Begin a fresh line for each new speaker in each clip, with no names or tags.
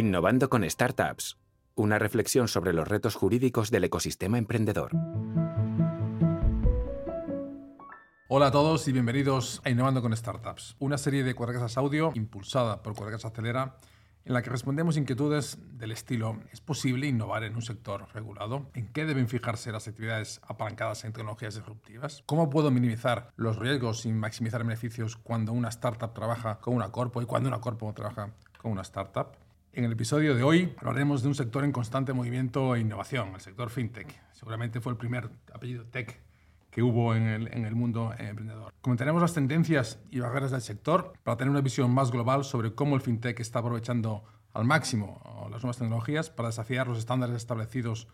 Innovando con Startups. Una reflexión sobre los retos jurídicos del ecosistema emprendedor.
Hola a todos y bienvenidos a Innovando con Startups, una serie de cuadragasas audio impulsada por Cuadragasas Acelera en la que respondemos inquietudes del estilo ¿es posible innovar en un sector regulado? ¿En qué deben fijarse las actividades apalancadas en tecnologías disruptivas? ¿Cómo puedo minimizar los riesgos y maximizar beneficios cuando una startup trabaja con una corpo y cuando una corpo trabaja con una startup? En el episodio de hoy hablaremos de un sector en constante movimiento e innovación, el sector fintech. Seguramente fue el primer apellido tech que hubo en el, mundo emprendedor. Comentaremos las tendencias y barreras del sector para tener una visión más global sobre cómo el fintech está aprovechando al máximo las nuevas tecnologías para desafiar los estándares establecidos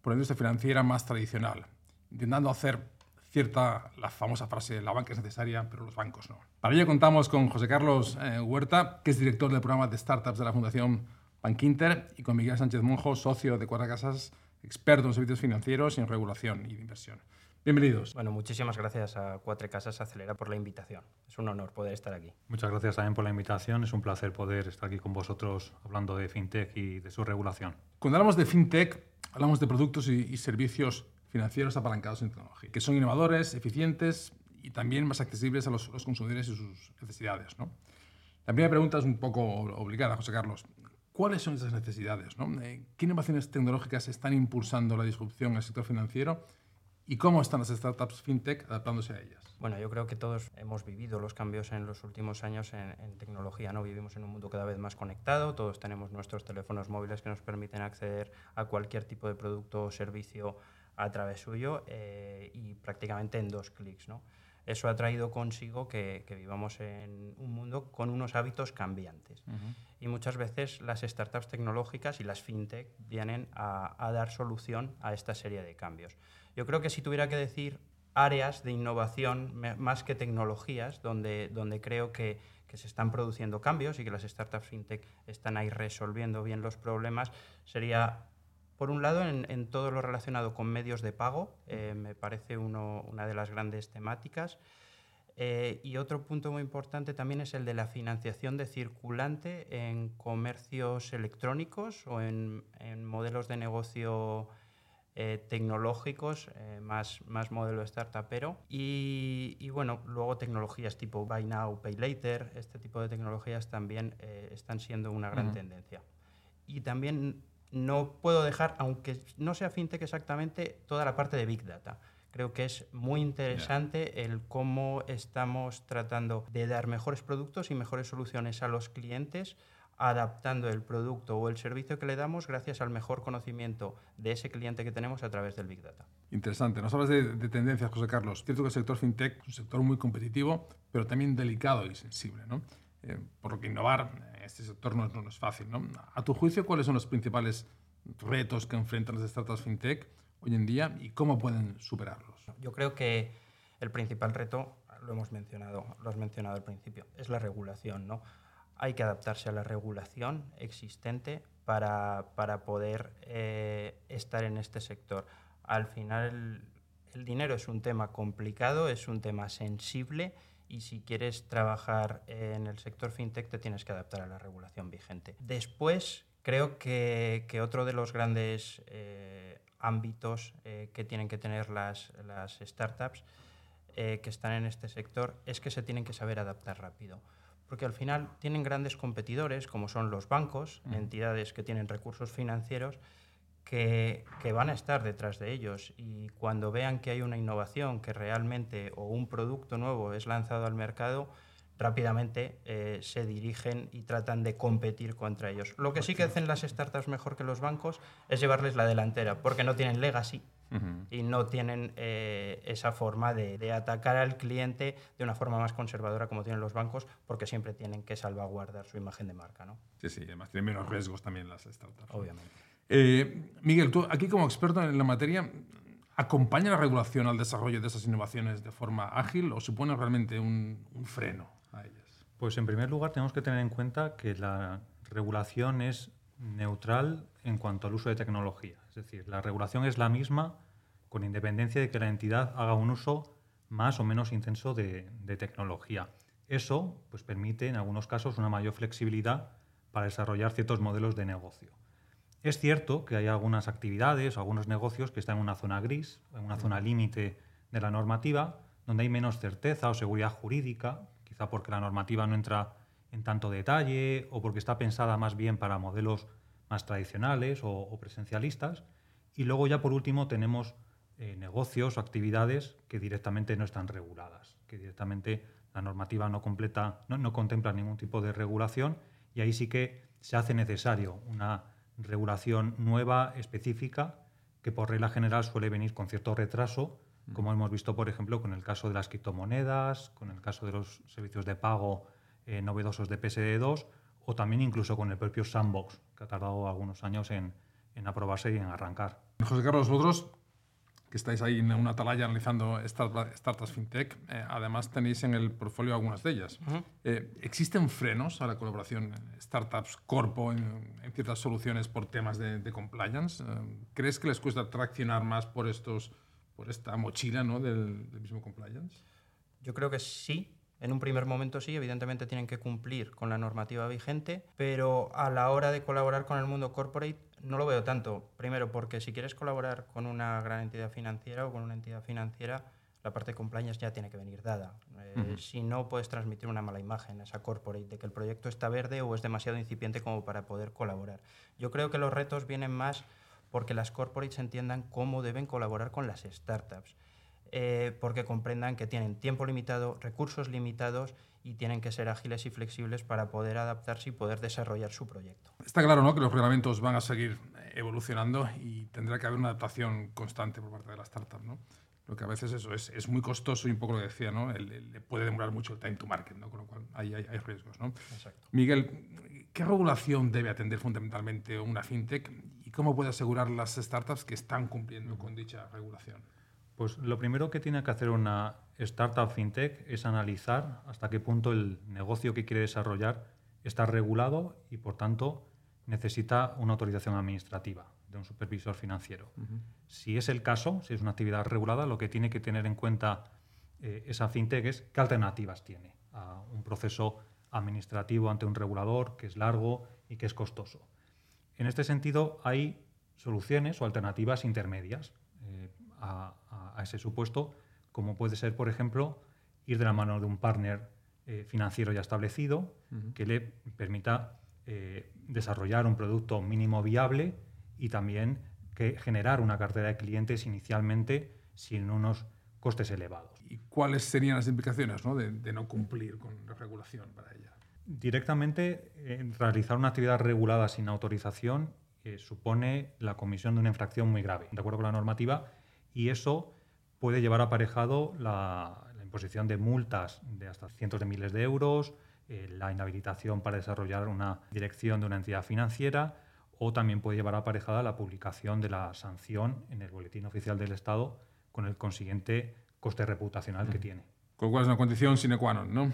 por la industria financiera más tradicional, intentando hacer cierta la famosa frase, la banca es necesaria, pero los bancos no. Para ello contamos con José Carlos eh, Huerta, que es director del programa de startups de la Fundación Bankinter, y con Miguel Sánchez Monjo, socio de Cuatro Casas, experto en servicios financieros y en regulación y de inversión. Bienvenidos.
Bueno, muchísimas gracias a Cuatro Casas Acelera por la invitación. Es un honor poder estar aquí.
Muchas gracias también por la invitación. Es un placer poder estar aquí con vosotros hablando de FinTech y de su regulación.
Cuando hablamos de FinTech, hablamos de productos y, y servicios financieros apalancados en tecnología, que son innovadores, eficientes y también más accesibles a los, los consumidores y sus necesidades. ¿no? La primera pregunta es un poco obligada, José Carlos. ¿Cuáles son esas necesidades? ¿no? Eh, ¿Qué innovaciones tecnológicas están impulsando la disrupción en el sector financiero? ¿Y cómo están las startups fintech adaptándose a ellas?
Bueno, yo creo que todos hemos vivido los cambios en los últimos años en, en, tecnología. ¿no? Vivimos en un mundo cada vez más conectado, todos tenemos nuestros teléfonos móviles que nos permiten acceder a cualquier tipo de producto o servicio a través suyo eh, y prácticamente en dos clics. ¿no? Eso ha traído consigo que, que, vivamos en un mundo con unos hábitos cambiantes. Uh -huh. Y muchas veces las startups tecnológicas y las fintech vienen a, a, dar solución a esta serie de cambios. Yo creo que si tuviera que decir áreas de innovación más que tecnologías, donde, donde creo que, que se están produciendo cambios y que las startups fintech están ahí resolviendo bien los problemas, sería por un lado, en, en, todo lo relacionado con medios de pago, eh, me parece uno, una de las grandes temáticas. Eh, y otro punto muy importante también es el de la financiación de circulante en comercios electrónicos o en, en modelos de negocio eh, tecnológicos, eh, más, más modelo startupero. Y, y, bueno, luego tecnologías tipo Buy Now, Pay Later, este tipo de tecnologías también están siendo una gran uh -huh. tendencia. Y también no puedo dejar, aunque no sea fintech exactamente, toda la parte de Big Data. Creo que es muy interesante yeah. el cómo estamos tratando de dar mejores productos y mejores soluciones a los clientes adaptando el producto o el servicio que le damos gracias al mejor conocimiento de ese cliente que tenemos a través del Big Data.
Interesante. Nos hablas de, de tendencias, José Carlos. Cierto que el sector fintech es un sector muy competitivo, pero también delicado y sensible. ¿no? Eh, por lo que innovar en este sector no, no, es fácil. ¿no? A tu juicio, ¿cuáles son los principales retos que enfrentan las startups fintech hoy en día y cómo pueden superarlos?
Yo creo que el principal reto, lo hemos mencionado, lo has mencionado al principio, es la regulación. ¿no? Hay que adaptarse a la regulación existente para, para poder eh, estar en este sector. Al final, el, el dinero es un tema complicado, es un tema sensible y si quieres trabajar en el sector fintech te tienes que adaptar a la regulación vigente. Después, creo que, que otro de los grandes eh, ámbitos eh, que tienen que tener las, las startups eh, que están en este sector es que se tienen que saber adaptar rápido. Porque al final tienen grandes competidores, como son los bancos, mm. entidades que tienen recursos financieros, que, que, van a estar detrás de ellos y cuando vean que hay una innovación que realmente o un producto nuevo es lanzado al mercado, rápidamente eh, se dirigen y tratan de competir contra ellos. Lo que sí que hacen las startups mejor que los bancos es llevarles la delantera, porque no tienen legacy uh -huh. y no tienen eh, esa forma de, de, atacar al cliente de una forma más conservadora como tienen los bancos, porque siempre tienen que salvaguardar su imagen de marca. ¿no?
Sí, sí, además tienen menos riesgos también las startups.
Obviamente.
Eh, Miguel, tú aquí como experto en la materia, ¿acompaña la regulación al desarrollo de esas innovaciones de forma ágil o supone realmente un, freno a ellas?
Pues en primer lugar tenemos que tener en cuenta que la regulación es neutral en cuanto al uso de tecnología. Es decir, la regulación es la misma con independencia de que la entidad haga un uso más o menos intenso de, de tecnología. Eso pues, permite en algunos casos una mayor flexibilidad para desarrollar ciertos modelos de negocio. Es cierto que hay algunas actividades, algunos negocios que están en una zona gris, en una zona límite de la normativa, donde hay menos certeza o seguridad jurídica, quizá porque la normativa no entra en tanto detalle o porque está pensada más bien para modelos más tradicionales o, presencialistas. Y luego ya por último tenemos eh, negocios o actividades que directamente no están reguladas, que directamente la normativa no, completa, no, contempla ningún tipo de regulación y ahí sí que se hace necesario una regulación nueva, específica, que por regla general suele venir con cierto retraso, como hemos visto, por ejemplo, con el caso de las criptomonedas, con el caso de los servicios de pago eh, novedosos de PSD2 o también incluso con el propio Sandbox, que ha tardado algunos años en, en aprobarse y en arrancar.
José Carlos, vosotros que estáis ahí en una atalaya analizando startups fintech, eh, además tenéis en el portfolio algunas de ellas. Eh, ¿Existen frenos a la colaboración startups corpo en, ciertas soluciones por temas de, compliance? ¿Crees que les cuesta traccionar más por, estos, por esta mochila ¿no? del, del mismo compliance?
Yo creo que sí, en un primer momento sí, evidentemente tienen que cumplir con la normativa vigente, pero a la hora de colaborar con el mundo corporate no lo veo tanto. Primero, porque si quieres colaborar con una gran entidad financiera o con una entidad financiera, la parte de compliance ya tiene que venir dada. Eh, si no, puedes transmitir una mala imagen a esa corporate de que el proyecto está verde o es demasiado incipiente como para poder colaborar. Yo creo que los retos vienen más porque las corporates entiendan cómo deben colaborar con las startups. Eh, porque comprendan que tienen tiempo limitado, recursos limitados y tienen que ser ágiles y flexibles para poder adaptarse y poder desarrollar su proyecto.
Está claro ¿no? que los reglamentos van a seguir evolucionando y tendrá que haber una adaptación constante por parte de la startup. ¿no? Lo que a veces eso es, es muy costoso y un poco lo que decía, ¿no? Le puede demorar mucho el time to market, ¿no? con lo cual hay, hay, hay riesgos. ¿no?
Exacto.
Miguel, ¿qué regulación debe atender fundamentalmente una fintech y cómo puede asegurar las startups que están cumpliendo con dicha regulación?
Pues lo primero que tiene que hacer una startup fintech es analizar hasta qué punto el negocio que quiere desarrollar está regulado y, por tanto, necesita una autorización administrativa de un supervisor financiero. Si es el caso, si es una actividad regulada, lo que tiene que tener en cuenta eh, esa fintech es qué alternativas tiene a un proceso administrativo ante un regulador que es largo y que es costoso. En este sentido, hay soluciones o alternativas intermedias a, a ese supuesto, como puede ser, por ejemplo, ir de la mano de un partner eh, financiero ya establecido que le permita eh, desarrollar un producto mínimo viable y también que generar una cartera de clientes inicialmente sin unos costes elevados.
¿Y cuáles serían las implicaciones De, no cumplir con la regulación para ella?
Directamente, realizar una actividad regulada sin autorización eh, supone la comisión de una infracción muy grave, de acuerdo con la normativa, y eso puede llevar aparejado la, imposición de multas de hasta cientos de miles de euros, eh, la inhabilitación para desarrollar una dirección de una entidad financiera o también puede llevar aparejada la publicación de la sanción en el Boletín Oficial del Estado con el consiguiente coste reputacional que tiene.
Con lo cual es una condición sine qua non, ¿no?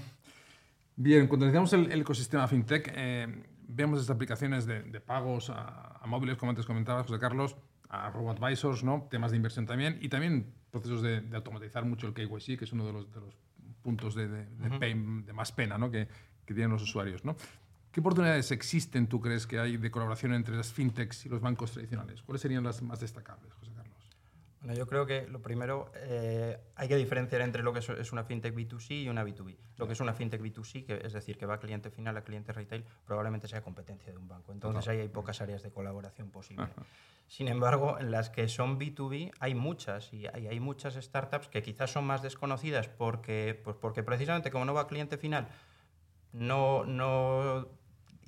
Bien, cuando analizamos el, ecosistema fintech, eh, vemos estas aplicaciones de, pagos a, a, móviles, como antes comentabas, José Carlos, a robo-advisors, ¿no? temas de inversión también, y también procesos de, automatizar mucho el KYC, que es uno de los, de los puntos de, de, más pena ¿no? que, que, tienen los usuarios. ¿no? ¿Qué oportunidades existen, tú crees, que hay de colaboración entre las fintechs y los bancos tradicionales? ¿Cuáles serían las más destacables, José?
Bueno, yo creo que lo primero, eh, hay que diferenciar entre lo que es una fintech B2C y una B2B. Lo que es una fintech B2C, que es decir, que va a cliente final, a cliente retail, probablemente sea competencia de un banco. Entonces ahí hay pocas áreas de colaboración posible. Sin embargo, en las que son B2B hay muchas y hay, muchas startups que quizás son más desconocidas porque, pues porque precisamente como no va a cliente final, no, no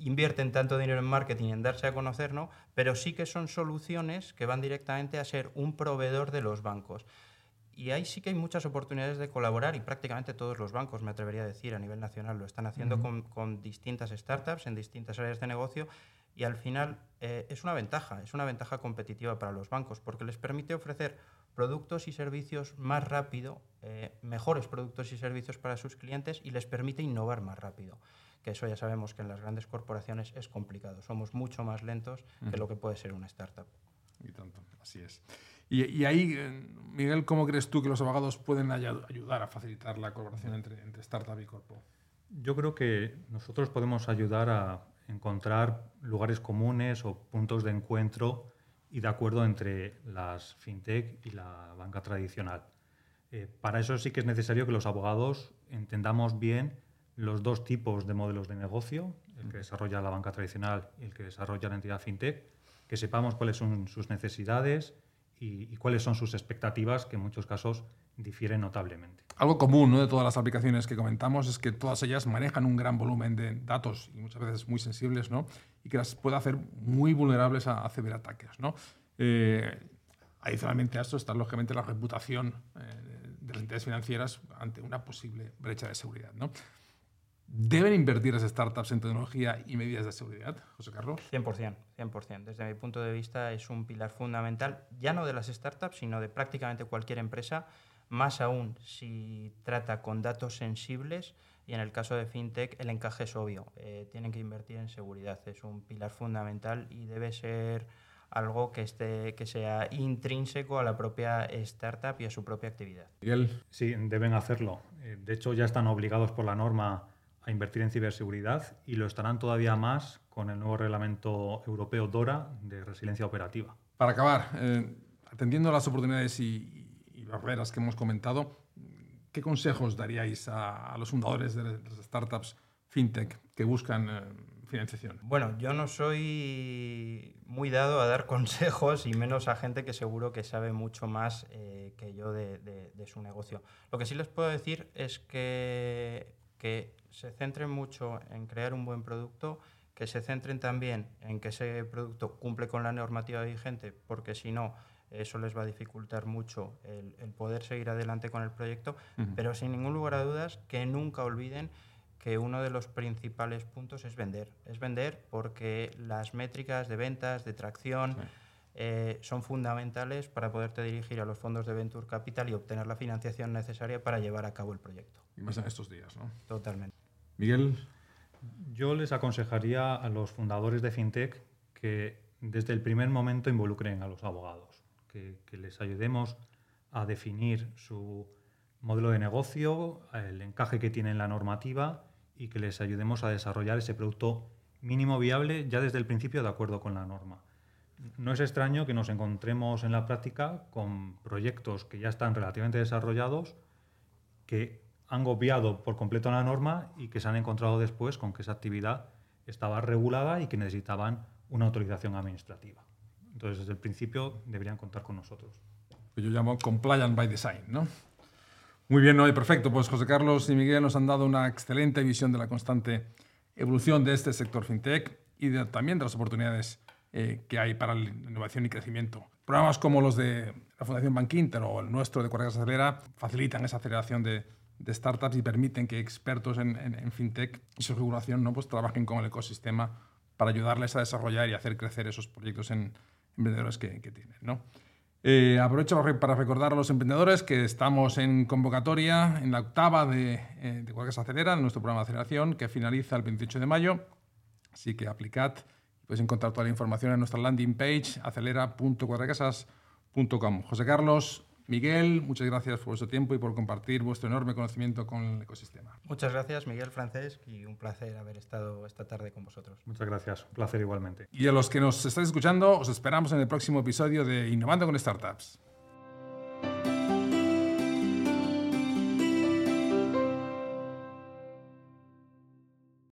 invierten tanto dinero en marketing y en darse a conocer, ¿no? pero sí que son soluciones que van directamente a ser un proveedor de los bancos. Y ahí sí que hay muchas oportunidades de colaborar y prácticamente todos los bancos, me atrevería a decir, a nivel nacional lo están haciendo con, con distintas startups en distintas áreas de negocio y al final eh, es una ventaja, es una ventaja competitiva para los bancos porque les permite ofrecer productos y servicios más rápido, eh, mejores productos y servicios para sus clientes y les permite innovar más rápido. Que eso ya sabemos que en las grandes corporaciones es complicado, somos mucho más lentos que lo que puede ser una startup.
Y tanto, así es. Y, ahí, eh, Miguel, ¿cómo crees tú que los abogados pueden ayudar a facilitar la colaboración entre, entre startup y corpo?
Yo creo que nosotros podemos ayudar a encontrar lugares comunes o puntos de encuentro y de acuerdo entre las fintech y la banca tradicional. Eh, para eso sí que es necesario que los abogados entendamos bien los dos tipos de modelos de negocio, el que desarrolla la banca tradicional y el que desarrolla la entidad fintech, que sepamos cuáles son sus necesidades y, cuáles son sus expectativas, que en muchos casos difieren notablemente.
Algo común de todas las aplicaciones que comentamos es que todas ellas manejan un gran volumen de datos y muchas veces muy sensibles ¿no? y que las puede hacer muy vulnerables a, ciberataques. ¿no? Eh, adicionalmente a esto está lógicamente la reputación eh, de las entidades financieras ante una posible brecha de seguridad. ¿no? ¿Deben invertir las startups en tecnología y medidas de seguridad, José Carlos?
100%, 100%. Desde mi punto de vista es un pilar fundamental, ya no de las startups, sino de prácticamente cualquier empresa, más aún si trata con datos sensibles y en el caso de FinTech el encaje es obvio. Eh, tienen que invertir en seguridad, es un pilar fundamental y debe ser algo que, esté, que sea intrínseco a la propia startup y a su propia actividad.
Miguel. Sí, deben hacerlo. Eh, de hecho, ya están obligados por la norma a invertir en ciberseguridad y lo estarán todavía más con el nuevo reglamento europeo DORA de resiliencia operativa.
Para acabar, eh, atendiendo a las oportunidades y, barreras que hemos comentado, ¿qué consejos daríais a, los fundadores de las startups fintech que buscan eh, financiación?
Bueno, yo no soy muy dado a dar consejos y menos a gente que seguro que sabe mucho más eh, que yo de, de su negocio. Lo que sí les puedo decir es que que se centren mucho en crear un buen producto, que se centren también en que ese producto cumple con la normativa vigente, porque si no, eso les va a dificultar mucho el, poder seguir adelante con el proyecto, pero sin ningún lugar a dudas que nunca olviden que uno de los principales puntos es vender. Es vender porque las métricas de ventas, de tracción, eh, son fundamentales para poderte dirigir a los fondos de Venture Capital y obtener la financiación necesaria para llevar a cabo el proyecto.
Y más en estos días, ¿no?
Totalmente.
Miguel.
Yo les aconsejaría a los fundadores de FinTech que desde el primer momento involucren a los abogados, que, les ayudemos a definir su modelo de negocio, el encaje que tiene en la normativa y que les ayudemos a desarrollar ese producto mínimo viable ya desde el principio de acuerdo con la norma. No es extraño que nos encontremos en la práctica con proyectos que ya están relativamente desarrollados que han obviado por completo la norma y que se han encontrado después con que esa actividad estaba regulada y que necesitaban una autorización administrativa. Entonces, desde el principio deberían contar con nosotros.
Yo llamo compliant by design, ¿no? Muy bien, ¿no? perfecto. Pues José Carlos y Miguel nos han dado una excelente visión de la constante evolución de este sector fintech y también de las oportunidades eh, que hay para la innovación y crecimiento. Programas como los de la Fundación Bank Inter o el nuestro de Correas Acelera facilitan esa aceleración de, de startups y permiten que expertos en, en, fintech y su regulación ¿no? pues trabajen con el ecosistema para ayudarles a desarrollar y hacer crecer esos proyectos en emprendedores que, que tienen. ¿no? Eh, aprovecho para recordar a los emprendedores que estamos en convocatoria en la octava de, eh, de Acelera, nuestro programa de aceleración, que finaliza el 28 de mayo. Así que aplicad. Podéis encontrar toda la información en nuestra landing page acelera.cuadracasas.com. José Carlos, Miguel, muchas gracias por vuestro tiempo y por compartir vuestro enorme conocimiento con el ecosistema.
Muchas gracias, Miguel Francés, y un placer haber estado esta tarde con vosotros.
Muchas gracias, un placer igualmente.
Y a los que nos estáis escuchando, os esperamos en el próximo episodio de Innovando con Startups.